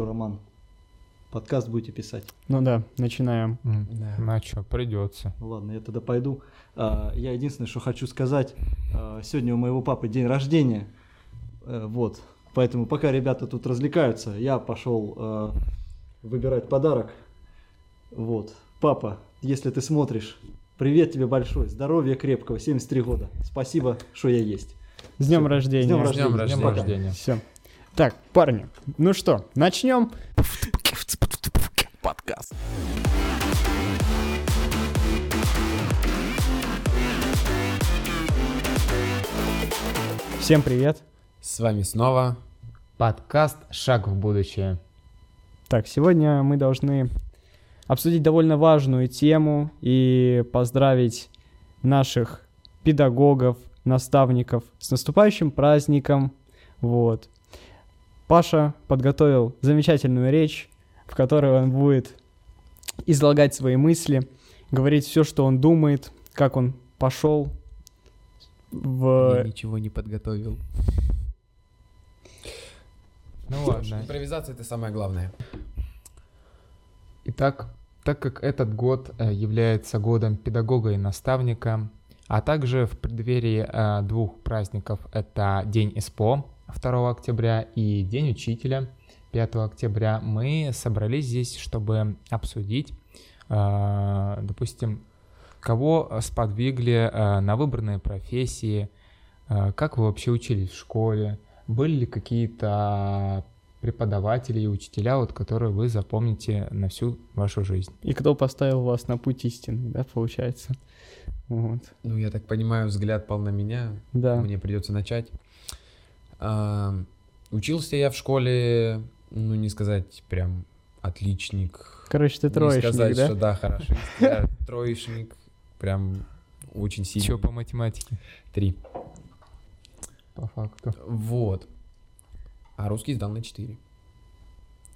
что, Роман, подкаст будете писать? Ну да, начинаем. М, На что, придется. Ну Ладно, я тогда пойду. А, Я единственное, что хочу сказать, а, сегодня у моего папы день рождения, Э, вот, поэтому пока ребята тут развлекаются, я пошел а, выбирать подарок. Вот, папа, если ты смотришь, привет тебе большой, здоровья крепкого, 73 года, спасибо, что я есть. С днем Всё. рождения. С днем С рождения. С днем рождения. Все. Так, парни, ну что, начнем. Подкаст. Всем привет. С вами снова Подкаст «Шаг в будущее». Так, сегодня мы должны обсудить довольно важную тему и поздравить наших педагогов, наставников с наступающим праздником. Вот. Паша подготовил замечательную речь, в которой он будет излагать свои мысли, говорить все, что он думает, как он пошел в... я ничего не подготовил. Ну ладно. Импровизация это самое главное. Итак, так как этот год э, является годом педагога и наставника, а также в преддверии э, двух праздников, это День ИСПО 2 октября и День учителя 5 октября, мы собрались здесь, чтобы обсудить, э, допустим, кого сподвигли э, на выбранные профессии, э, как вы вообще учились в школе, были ли какие-то преподаватели и учителя, вот, которые вы запомните на всю вашу жизнь. И кто поставил вас на путь истины, да, получается? Вот. Ну, я так понимаю, взгляд пал на меня. Да. Мне придется начать. Учился я в школе, ну, не сказать прям отличник. Короче, ты не троечник, сказать, да? что да, хорошо. Я троечник. Прям очень сильный. Чё по математике? Три. По факту. Вот. А русский сдал на 4.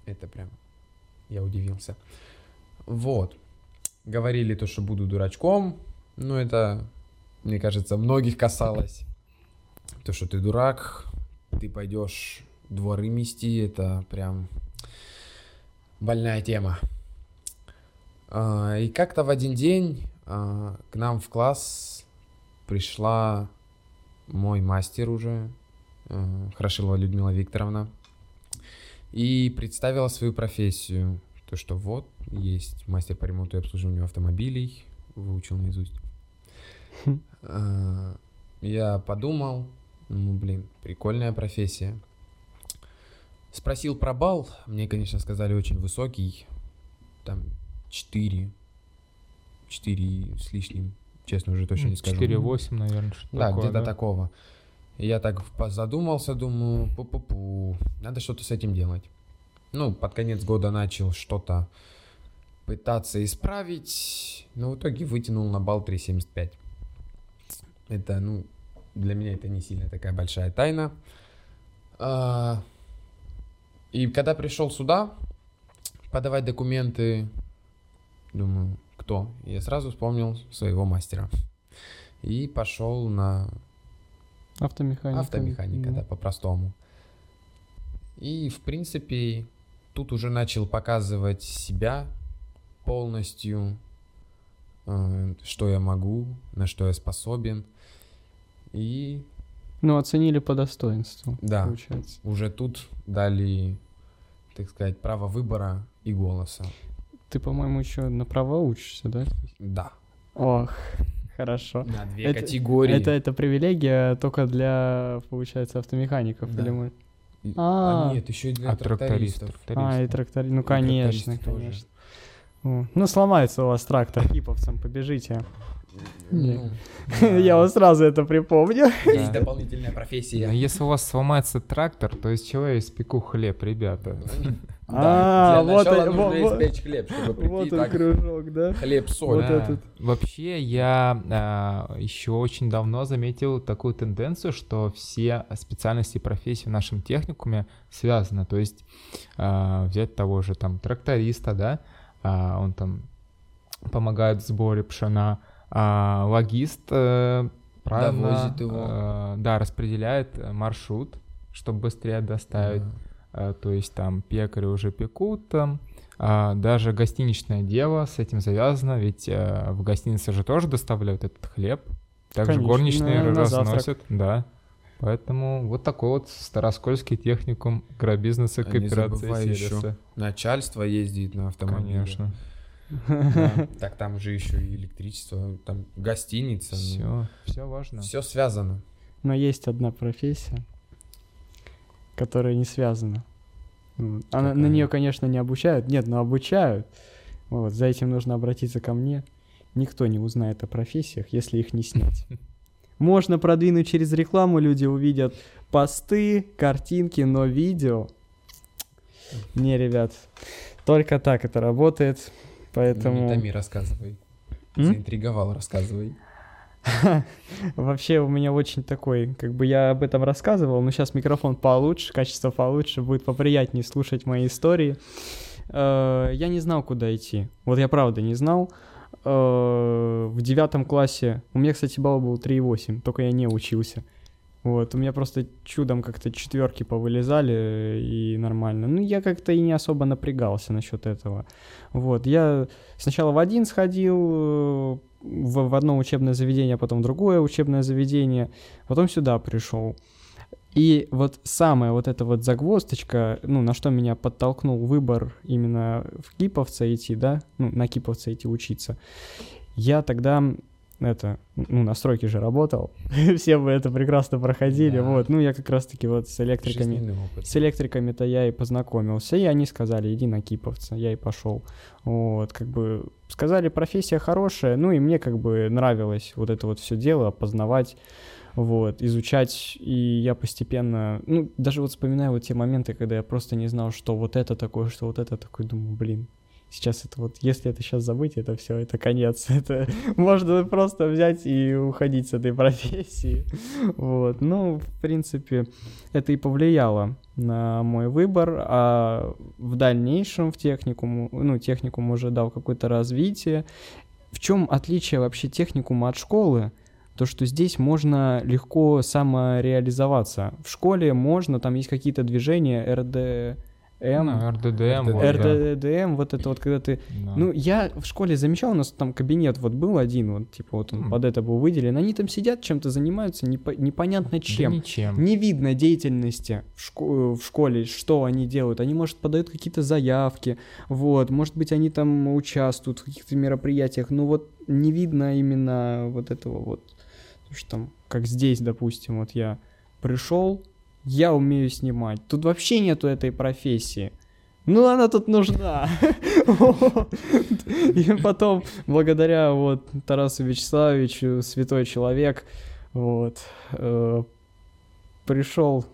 Это прям... Я удивился. Вот. Говорили то, что буду дурачком. Ну, это, мне кажется, многих касалось. То, что ты дурак, ты пойдешь дворы мести, это прям больная тема. А, И как-то в один день а, к нам в класс пришла мой мастер уже, э, Хорошилова Людмила Викторовна, и представила свою профессию. То, что вот, есть мастер по ремонту и обслуживанию автомобилей, выучил наизусть. Хм. Я подумал, ну, блин, прикольная профессия. Спросил про бал, мне, конечно, сказали очень высокий, там 4, 4 с лишним, честно, уже точно не скажу. 4-8, наверное, что Да, где-то такого. И я так задумался, думаю, пу-пу-пу, надо что-то с этим делать. Ну, под конец года начал что-то пытаться исправить, но в итоге вытянул на балл 3,75. Это, ну, для меня это не сильно такая большая тайна. А, И когда пришел сюда подавать документы, думаю, кто? Я сразу вспомнил своего мастера. И пошел на Автомеханика. автомеханика, да, по-простому. И, в принципе, тут уже начал показывать себя полностью, э, что я могу, на что я способен. И Ну, оценили по достоинству, Да. получается. уже тут дали, так сказать, право выбора и голоса. Ты, по-моему, еще на права учишься, да? Да. Ох, хорошо. На две Это- категории. Это, это привилегия только для, получается, мы- Да. или мы... И- А. а, нет, еще и для А тракторист, трактористов. А, и трактори... Ну, конечно, трактористы тоже. конечно. О, Ну, сломается у вас трактор, хиповцам, побежите. Ну, Я вам сразу это припомню. Есть Да. дополнительная профессия. А Если у вас сломается трактор, то из чего я испеку хлеб, ребята? А, Да, для вот нужно вот- испечь хлеб, чтобы прийти Вот он так, кружок, да? хлеб, соль. Вот Да. этот. Вообще, я а, еще очень давно заметил такую тенденцию, что все специальности и профессии в нашем техникуме связаны. То есть а, взять того же там тракториста, да, а, он там помогает в сборе пшена, а логист э, правильно, Довозит его. э, да, распределяет маршрут, чтобы быстрее доставить. Э, то есть там пекари уже пекут там, а даже гостиничное дело с этим завязано, ведь э, в гостинице же тоже доставляют этот хлеб, также Конечно, горничные на- на разносят, да. Поэтому вот такой вот Староскольский техникум агробизнеса А не кооперации ещё. сервиса. Начальство ездит на автомобиле. Конечно. Да. Так там же еще и электричество, там гостиница. Все, все важно. Все связано. Но есть одна профессия, которая не связана. Вот. Она, на нее, конечно, не обучают. Нет, но обучают. Вот, за этим нужно обратиться ко мне. Никто не узнает о профессиях, если их не снять. Можно продвинуть через рекламу, люди увидят посты, картинки, но видео... Не, ребят, только так это работает, Не поэтому... томи, рассказывай. М? Заинтриговал, рассказывай. Вообще у меня очень такой, как бы я об этом рассказывал, но сейчас микрофон получше, качество получше, будет поприятнее слушать мои истории. Э, Я не знал, куда идти. Вот я правда не знал. Э, В девятом классе, у меня, кстати, балл был 3,8, только я не учился. Вот, у меня просто чудом как-то четверки повылезали и нормально. Ну, я как-то и не особо напрягался насчет этого. Вот, я сначала в один сходил, в, в одно учебное заведение, а потом в другое учебное заведение, потом сюда пришел. И вот самая вот эта вот загвоздочка, ну, на что меня подтолкнул выбор именно в Киповца идти, да, ну, на Киповца идти учиться. Я тогда, это, ну, на стройке же работал, все вы это прекрасно проходили, Да. вот, ну, я как раз-таки вот с электриками, с электриками-то я и познакомился, и они сказали, иди на Киповца, я и пошел. Вот, как бы сказали, профессия хорошая, ну и мне как бы нравилось вот это вот все дело, познавать, вот, изучать, и я постепенно, ну, даже вот вспоминаю вот те моменты, когда я просто не знал, что вот это такое, что вот это такое, думаю, блин, сейчас это вот, если это сейчас забыть, это все, это конец, это можно просто взять и уходить с этой профессии, вот, ну, в принципе, это и повлияло на мой выбор, а в дальнейшем в техникум, ну, техникум уже дал какое-то развитие. В чем отличие вообще техникума от школы? То, что здесь можно легко самореализоваться. В школе можно, там есть какие-то движения, Ну, РДДМ. вот, да. РДДМ, вот это вот, когда ты Да. ну, я в школе замечал, у нас там кабинет вот был один, вот, типа, вот он М. под это был выделен. Они там сидят, чем-то занимаются, непо- непонятно Да чем. ничем. Не видно деятельности в, шко- в школе, что они делают. Они, может, подают какие-то заявки, вот, может быть, они там участвуют в каких-то мероприятиях, но вот не видно именно вот этого вот, то, что там, как здесь, допустим, вот я пришел, я умею снимать. Тут вообще нету этой профессии. Ну, она тут нужна. И потом, благодаря вот Тарасу Вячеславовичу, святой человек, вот, э, пришел,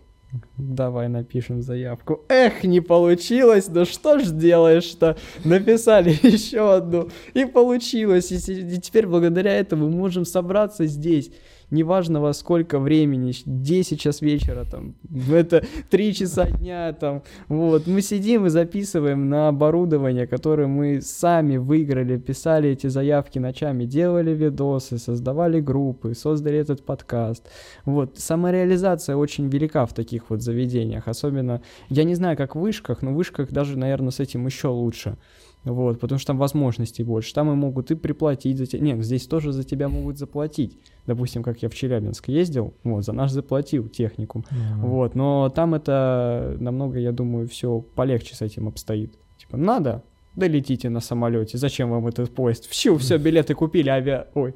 давай напишем заявку. Эх, не получилось, ну что ж делаешь-то? Написали еще одну, и получилось. И, и теперь благодаря этому мы можем собраться здесь. Неважно во сколько времени, щ- 10 час вечера, там, это 3 часа дня, там, вот, мы сидим и записываем на оборудование, которое мы сами выиграли, писали эти заявки ночами, делали видосы, создавали группы, создали этот подкаст. Вот, самореализация очень велика в таких вот заведениях, особенно, я не знаю, как в вышках, но в вышках даже, наверное, с этим еще лучше. Вот, потому что там возможностей больше. Там и могут и приплатить за тебя. Нет, здесь тоже за тебя могут заплатить. Допустим, как я в Челябинск ездил, вот, за наш заплатил техникум. Мгм. Вот, но там это намного, я думаю, все полегче с этим обстоит. Типа, надо, да летите на самолете. Зачем вам этот поезд? Все, все, билеты купили, авиа... Ой,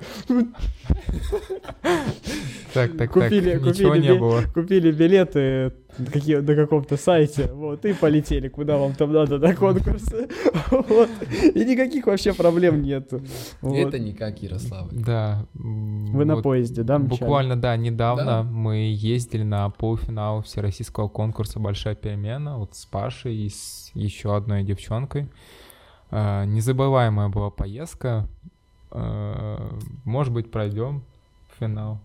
Так, так, Купили- так, ничего купили не би- было. купили билеты какие, на каком-то сайте, вот, и полетели, куда вам там надо, на конкурсы. Вот. И никаких вообще проблем нету. Вот. Это не как Ярославль. Да. Вы на вот поезде, да, мчали? Буквально, да, недавно Да. мы ездили на полуфинал всероссийского конкурса «Большая перемена» вот с Пашей и с еще одной девчонкой. А, Незабываемая была поездка. А, Может быть, пройдем в финал.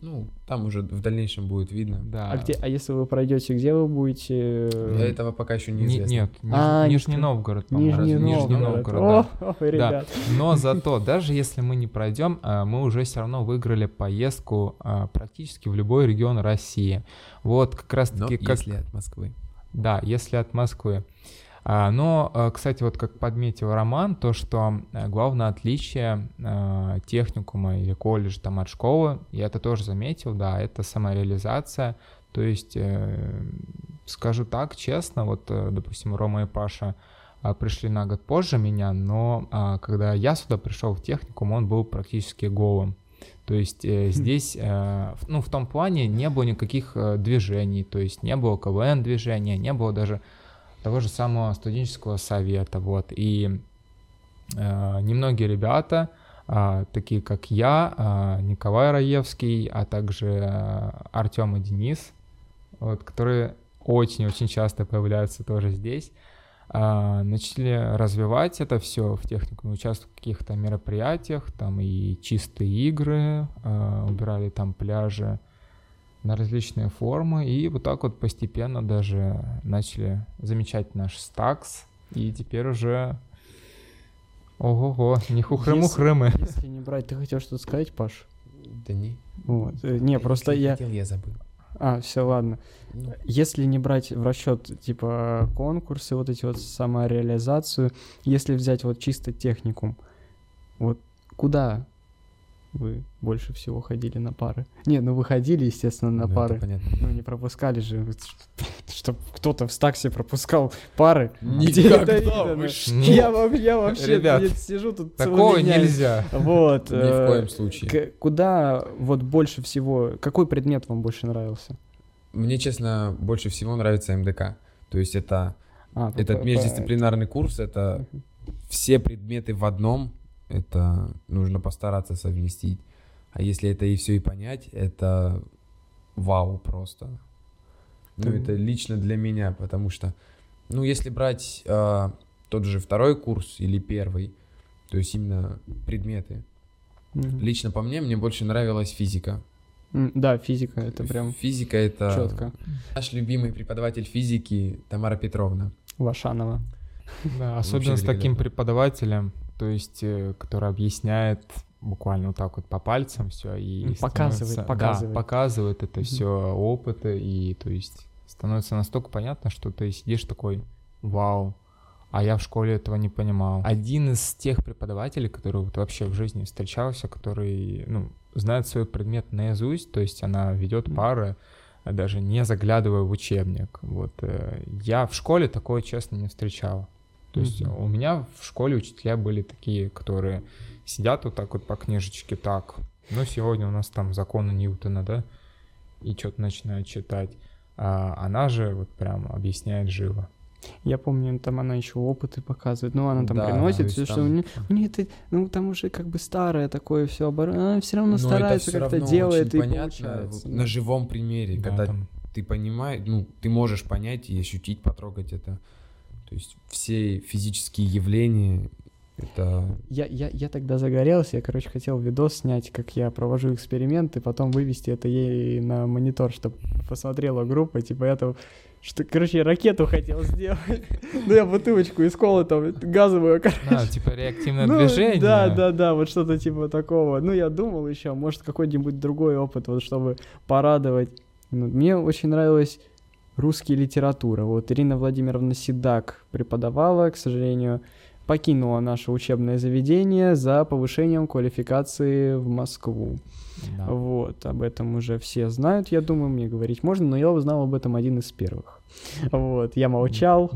Ну, там уже в дальнейшем будет видно. Да. А, где, а если вы пройдете, где вы будете? Для этого пока еще Не- неизвестно. нет, Ниж- А, не Нижний Новгород, по-моему. Нижний Разве- Новгород. Новгород, да. О, ребят. Но зато, даже если мы не пройдем, а, мы уже все равно выиграли поездку а, практически в любой регион России. Вот как раз Но таки, как... если от Москвы. Да, если от Москвы. А, но, э, кстати, вот как подметил Роман, то, что э, главное отличие э, техникума или колледжа там от школы, я это тоже заметил, да, это самореализация. То есть, скажу так, честно, вот, допустим, Рома и Паша пришли на год позже меня, но а, когда я сюда пришел в техникум, он был практически голым. То есть э, хм. здесь, э, ну, в том плане не было никаких э, движений, то есть не было КВН движения, не было даже того же самого студенческого совета, вот, и э, немногие ребята, э, такие как я, э, Николай Раевский, а также э, Артем и Денис, вот, которые очень-очень часто появляются тоже здесь, э, начали развивать это все в техникуме, участвовать в каких-то мероприятиях, там и чистые игры, э, убирали там пляжи, на различные формы, и вот так вот постепенно даже начали замечать наш стакс, и теперь уже Ого-го, не хухры-мухрымы. Если, если не брать, ты хотел что-то сказать, Паш? Да не. Вот. Э, не, просто я... Хотел, я забыл. А, все, ладно. Ну. Если не брать в расчет, типа, конкурсы, вот эти вот самореализацию, если взять вот чисто техникум, вот куда вы больше всего ходили на пары? Не, ну вы ходили, естественно, на ну, пары. понятно. Ну не пропускали же, чтобы кто-то в стаксе пропускал пары. Никогда, Я, я вообще Ребят, сижу тут Такого нельзя. Вот. Ни в э, коем случае. Куда вот больше всего, какой предмет вам больше нравился? Мне, честно, больше всего нравится МДК. То есть это а, этот междисциплинарный курс, это все предметы в одном, это нужно постараться совместить. А если это и все и понять, это вау просто. Ну, mm это лично для меня, потому что, ну, если брать э, тот же второй курс или первый, то есть именно предметы, mm лично по мне, мне больше нравилась физика. Mm, да, физика, это прям Физика это... Четко. Наш любимый преподаватель физики Тамара Петровна. Вашанова. Да, особенно с таким преподавателем, то есть, э, который объясняет буквально вот так вот по пальцам все и показывает, показывает, да, показывает это все опыты и то есть становится настолько понятно, что ты сидишь такой, вау, а я в школе этого не понимал. Один из тех преподавателей, который вот вообще в жизни встречался, который, ну, знает свой предмет наизусть, то есть она ведет пары, даже не заглядывая в учебник. Вот э, я в школе такое, честно, не встречал. То mm-hmm. есть у меня в школе учителя были такие, которые сидят вот так вот по книжечке, так, ну сегодня у нас там законы Ньютона, да, и что-то начинают читать. А она же вот прям объясняет живо. Я помню, там она еще опыты показывает, ну она там да, приносит все, там... что у нее, у нее это, ну там уже как бы старое такое все оборудование, она все равно Но старается как-то делает и понятно, получается. На живом примере, да, когда там... ты понимаешь, ну ты можешь понять и ощутить, потрогать это. То есть все физические явления это... Я, я, я тогда загорелся, я, короче, хотел видос снять, как я провожу эксперименты, потом вывести это ей на монитор, чтобы посмотрела группа, типа это... Что, короче, я ракету хотел сделать. Ну, я бутылочку из колы там, газовую, короче. А, типа реактивное ну, движение. Да, да, да, вот что-то типа такого. Ну, я думал еще, может, какой-нибудь другой опыт, вот, чтобы порадовать. Ну, мне очень нравилось русский литература. Вот Ирина Владимировна Седак преподавала, к сожалению, покинула наше учебное заведение за повышением квалификации в Москву. Да. Вот, об этом уже все знают, я думаю, мне говорить можно, но я узнал об этом один из первых. Вот, я молчал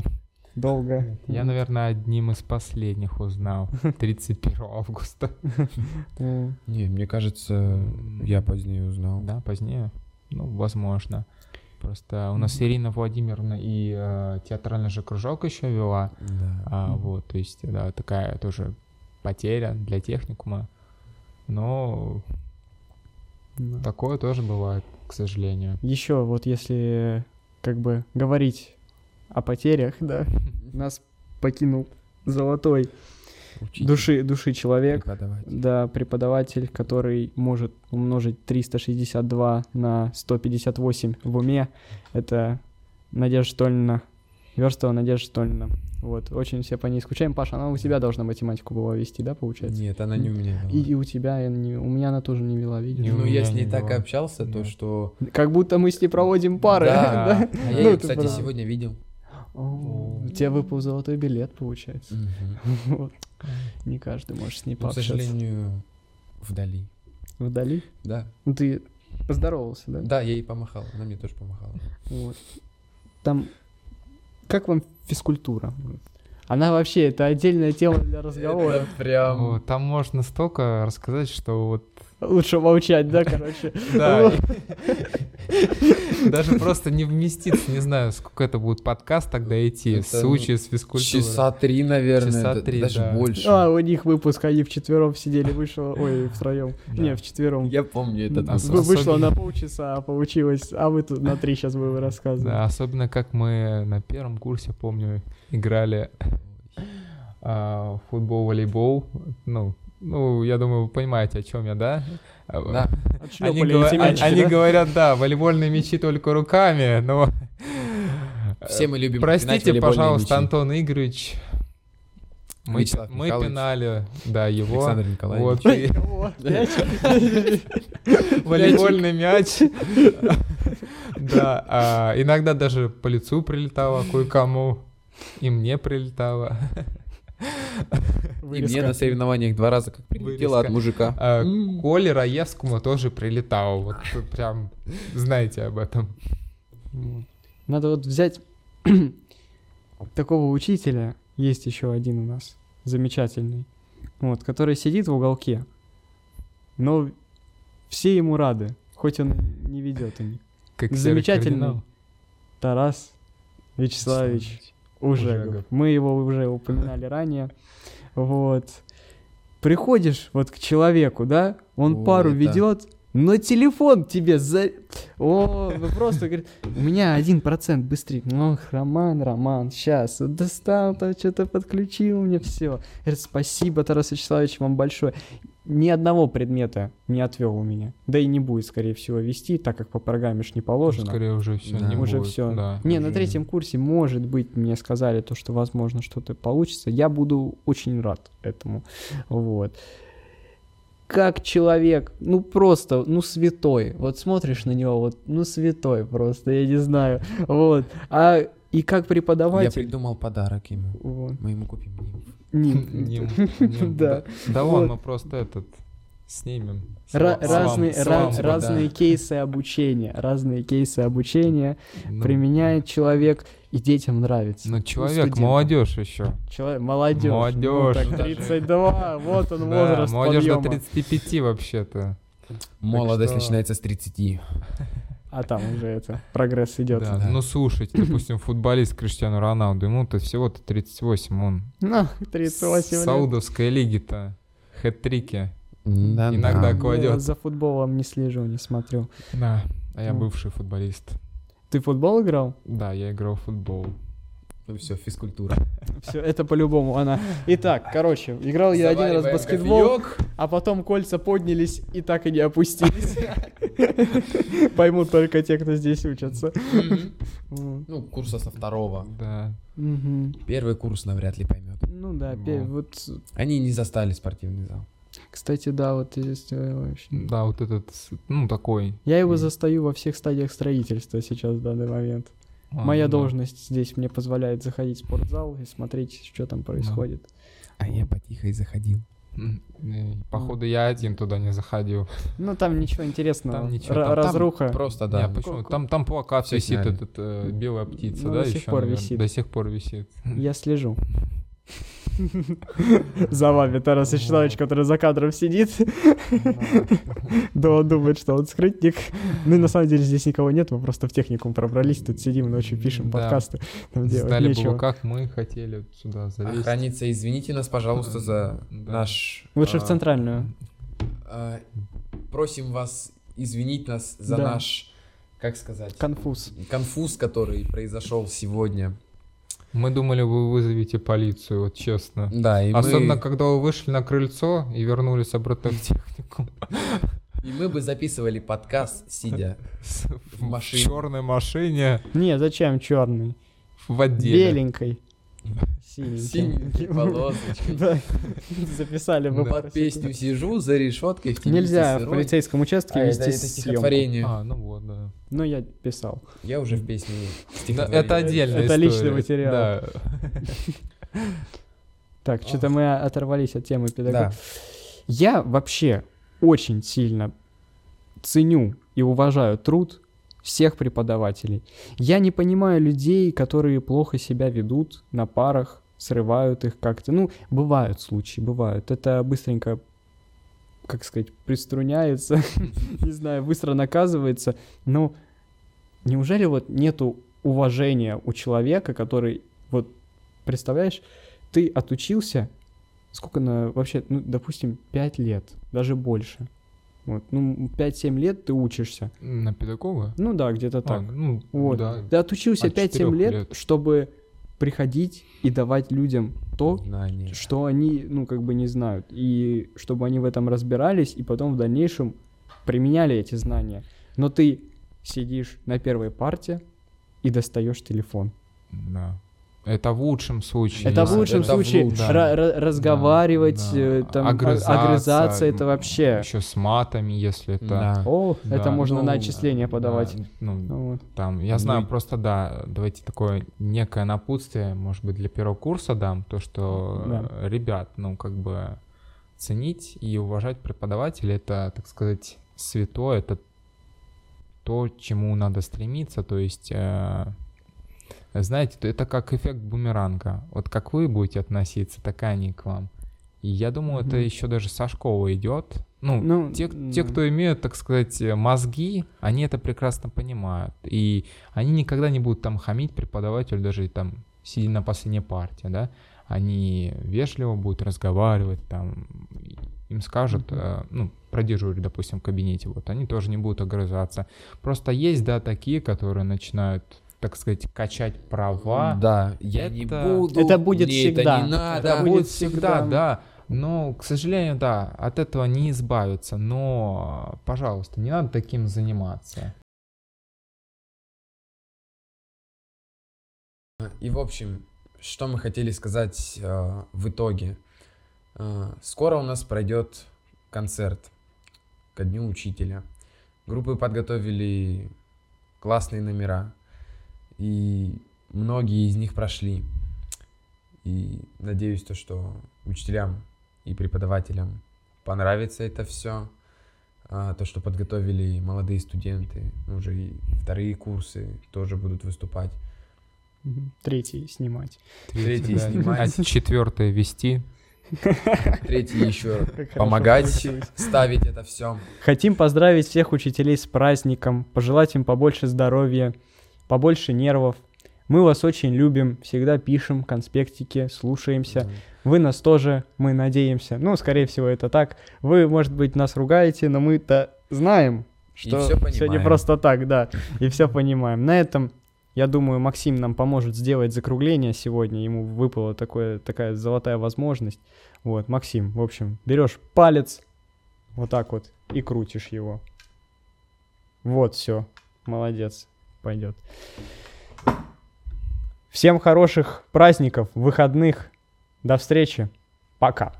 долго. Я, наверное, одним из последних узнал 31 августа. Не, мне кажется, я позднее узнал. Да, позднее? Ну, возможно. Просто у нас Ирина Владимировна и э, театральный же кружок еще вела. Да. А, вот, то есть, да, такая тоже потеря для техникума. Но да. такое тоже бывает, к сожалению. Еще вот если как бы говорить о потерях, да, нас покинул золотой Учитель. души, души человек, преподаватель. да, преподаватель, который может умножить 362 на 158 в уме. Это Надежда Штольна, Верстова Надежда Штольна. Вот, очень все по ней скучаем. Паша, она у тебя должна математику была вести, да, получается? Нет, она не у меня вела. И, и у тебя, я не, у меня она тоже не вела, видишь? Ну, я с ней так вела. общался, да. то что... Как будто мы с ней проводим пары. Да, да? а я ну, ее, кстати, сегодня видел. О, У тебя выпал золотой билет, получается. Мгм. Вот. Не каждый может с ней Ну, к пообщаться. сожалению, вдали. Вдали? Да. Ну ты поздоровался, да? Да, я ей помахал, она мне тоже помахала. Вот. Там, как вам физкультура? Она вообще, это отдельная тема для разговора. Прям... Там можно столько рассказать, что вот Лучше молчать, да, короче? Да. Даже просто не вместиться, не знаю, сколько это будет подкаст тогда идти, в случае с физкультурой. Часа три, наверное, Часа три, даже да. больше. А, у них выпуск, они вчетвером сидели, вышло, ой, втроем. Да. Не, вчетвером. Я помню этот Вы- выпуск. Вышло на полчаса, а получилось, а вы тут на три сейчас будем рассказывать. Да, особенно как мы на первом курсе, помню, играли а, футбол, волейбол. Ну, ну, я думаю, вы понимаете, о чем я, да? Да. Они, эти мячики, они да? говорят, да, волейбольные мячи только руками, но... Все мы любим Простите, пожалуйста, мячи. Антон Игоревич. Мы, Вячеслав мы Михайлович. пинали, да, его. Александр Николаевич. Волейбольный мяч. Да, а иногда даже по лицу прилетало кое-кому. И мне прилетало. И мне на соревнованиях два раза как прилетело Вырезка. от мужика. А, М. Коле Раевскому тоже прилетало. Вот вы прям знаете об этом. Надо вот взять такого учителя, есть еще один у нас, замечательный, вот, который сидит в уголке, но все ему рады, хоть он не ведет ими. Как серый Замечательный кардинал. Тарас Вячеславович Ужегов. Ужегов. Мы его уже упоминали ранее. Вот. Приходишь вот к человеку, да, он О, пару это- ведет, но телефон тебе за... О, вы просто говорит, у меня один процент быстрее. Ох, Роман, Роман, сейчас, достал, там что-то подключил мне, все. Говорит, спасибо, Тарас Вячеславович, вам большое. Ни одного предмета не отвел у меня. Да и не будет, скорее всего, вести, так как по программе ж не положено. Скорее уже все Да. не Уже будет, все. да. Не, на третьем курсе, может быть, мне сказали то, что возможно что-то получится. Я буду очень рад этому. Вот. Как человек, ну просто, ну святой. Вот смотришь на него, вот, ну святой просто, я не знаю. Вот. А и как Я преподаватель. придумал подарок ему. Вот. Мы ему купим нимф. Ним. Ним, ним, Да. Да вон, мы просто этот снимем. Ра- разные ра- разные кейсы обучения, разные кейсы обучения Ну, применяет человек, и детям нравится. Ну, человек, молодежь еще. Человек, молодежь. Молодежь. Ну, так 32, вот он возраст молодежь до подъема. 35 вообще-то. Молодость начинается с 30. А там уже это, прогресс идет. Да. Да. Ну, слушайте, допустим, футболист Криштиану Роналду, ему-то всего-то 38, он Ну, 38 с лет. Саудовской лиги-то хэт-трики. Да, Иногда да. кладет. Я за футболом не слежу, не смотрю. Да, а я Ну. бывший футболист. Ты в футбол играл? Да, я играл в футбол. Ну все, физкультура. Все, это по-любому она. Итак, короче, играл я один раз в баскетбол, а потом кольца поднялись и так и не опустились. Поймут только те, кто здесь учатся. Ну, курса со второго. Да. Первый курс навряд ли поймет. Ну да, вот, Они не застали спортивный зал. Кстати, да, вот здесь э, вообще- Да, вот этот, ну, такой. Я его застаю во всех стадиях строительства сейчас в данный момент. а, Моя ну да. должность здесь мне позволяет заходить в спортзал и смотреть, что там происходит. А я потихо и заходил. Э, Походу, я один туда не заходил. Ну там ничего интересного. Там ничего, там- там разруха. Просто, Не, да. почему? Ку- Там, там плакат висит, этот э, белая птица, Ну, да, до сих ещё, пор наверно? висит. До сих пор висит. Я слежу. За вами Тарас Вячеславович, который за кадром сидит. Да, он думает, что он скрытник. Ну и на самом деле здесь никого нет, мы просто в техникум пробрались, тут сидим, ночью пишем Да. подкасты. Знали бы как мы хотели сюда залезть. Охранница, извините нас, пожалуйста, за наш... Лучше а, в центральную. а, Просим вас извинить нас за наш, как сказать, Конфуз. конфуз, который произошел сегодня. Мы думали, вы вызовете полицию, вот честно. Да, и Особенно, мы, когда вы вышли на крыльцо и вернулись обратно в технику. и мы бы записывали подкаст, сидя в машине. черной машине Не, зачем черный? в отделе. Беленькой. Синеньким. Синенькие полосочки. Да, записали бы Под песню сижу за решеткой в Нельзя в полицейском участке А, вести стихотворение. А, ну вот, да. Ну, я писал. Я уже в песне Да, стихотворение. это отдельная Это личный материал. Да. Так, что-то мы оторвались от темы педагога. Да. Я вообще очень сильно ценю и уважаю труд всех преподавателей. Я не понимаю людей, которые плохо себя ведут на парах, срывают их как-то. Ну, бывают случаи, бывают. Это быстренько, как сказать, приструняется, не знаю, быстро наказывается. Но неужели вот нету уважения у человека, который, вот, представляешь, ты отучился, сколько на вообще, ну, допустим, 5 лет, даже больше. Вот, ну, 5-7 лет ты учишься. На педагога? Ну да, где-то А, так. ну, вот. да. Ты отучился От 5-7 четырёх лет, лет. чтобы приходить и давать людям то, Знание. что они, ну, как бы не знают. И чтобы они в этом разбирались, и потом в дальнейшем применяли эти знания. Но ты сидишь на первой парте и достаешь телефон. Да. Это в лучшем случае. Это в Да, лучшем это в случае лучшем. ра- ра- разговаривать, Да, э, да. там, а- Огрызаться, огрызаться, это вообще. Еще с матами, если это... Да. О, это Да, можно ну, на отчисление подавать. Да, ну, Ну вот. там, я Ну знаю, и- просто, да, давайте такое некое напутствие, может быть, для первого курса дам, то, что, Да. ребят, ну, как бы ценить и уважать преподавателя, это, так сказать, святое, это то, чему надо стремиться, то есть, э, знаете, это как эффект бумеранга. Вот как вы будете относиться, так и они к вам. И я думаю, это Мгм. еще даже со школы идет. Ну, Ну, те, м. те, кто имеют, так сказать, э, мозги, они это прекрасно понимают. И они никогда не будут там хамить преподавателю, даже там сидя на последней партии, да. Они вежливо будут разговаривать, там, им скажут, Мгм. э, ну, продежурить, допустим, в кабинете, вот, они тоже не будут огрызаться. Просто есть, да, такие, которые начинают, так сказать, качать права. Да, я не Это- буду. Это будет мне всегда. Это не надо. Это будет будет всегда, всегда. да. Но, к сожалению, да, от этого не избавиться. Но, пожалуйста, не надо таким заниматься. И в общем, что мы хотели сказать э, в итоге. Э, скоро у нас пройдет концерт ко дню учителя. Группы подготовили классные номера, и многие из них прошли. И надеюсь, то, что учителям и преподавателям понравится это все. то, что подготовили молодые студенты, уже и вторые курсы тоже будут выступать. Третий снимать. Третий да. снимать. А четвертое вести. Третий еще Как помогать, ставить это все. Хотим поздравить всех учителей с праздником, пожелать им побольше здоровья, побольше нервов. Мы вас очень любим, всегда пишем конспектики, слушаемся. Вы нас тоже, мы надеемся. Ну, скорее всего, это так. Вы, может быть, нас ругаете, но мы-то знаем, что все не просто так, да. И все понимаем. На этом, я думаю, Максим нам поможет сделать закругление сегодня. Ему выпала такое, такая золотая возможность. Вот, Максим, в общем, берешь палец, вот так вот, и крутишь его. Вот, все. Молодец. Пойдет. Всем хороших праздников, выходных. До встречи. Пока.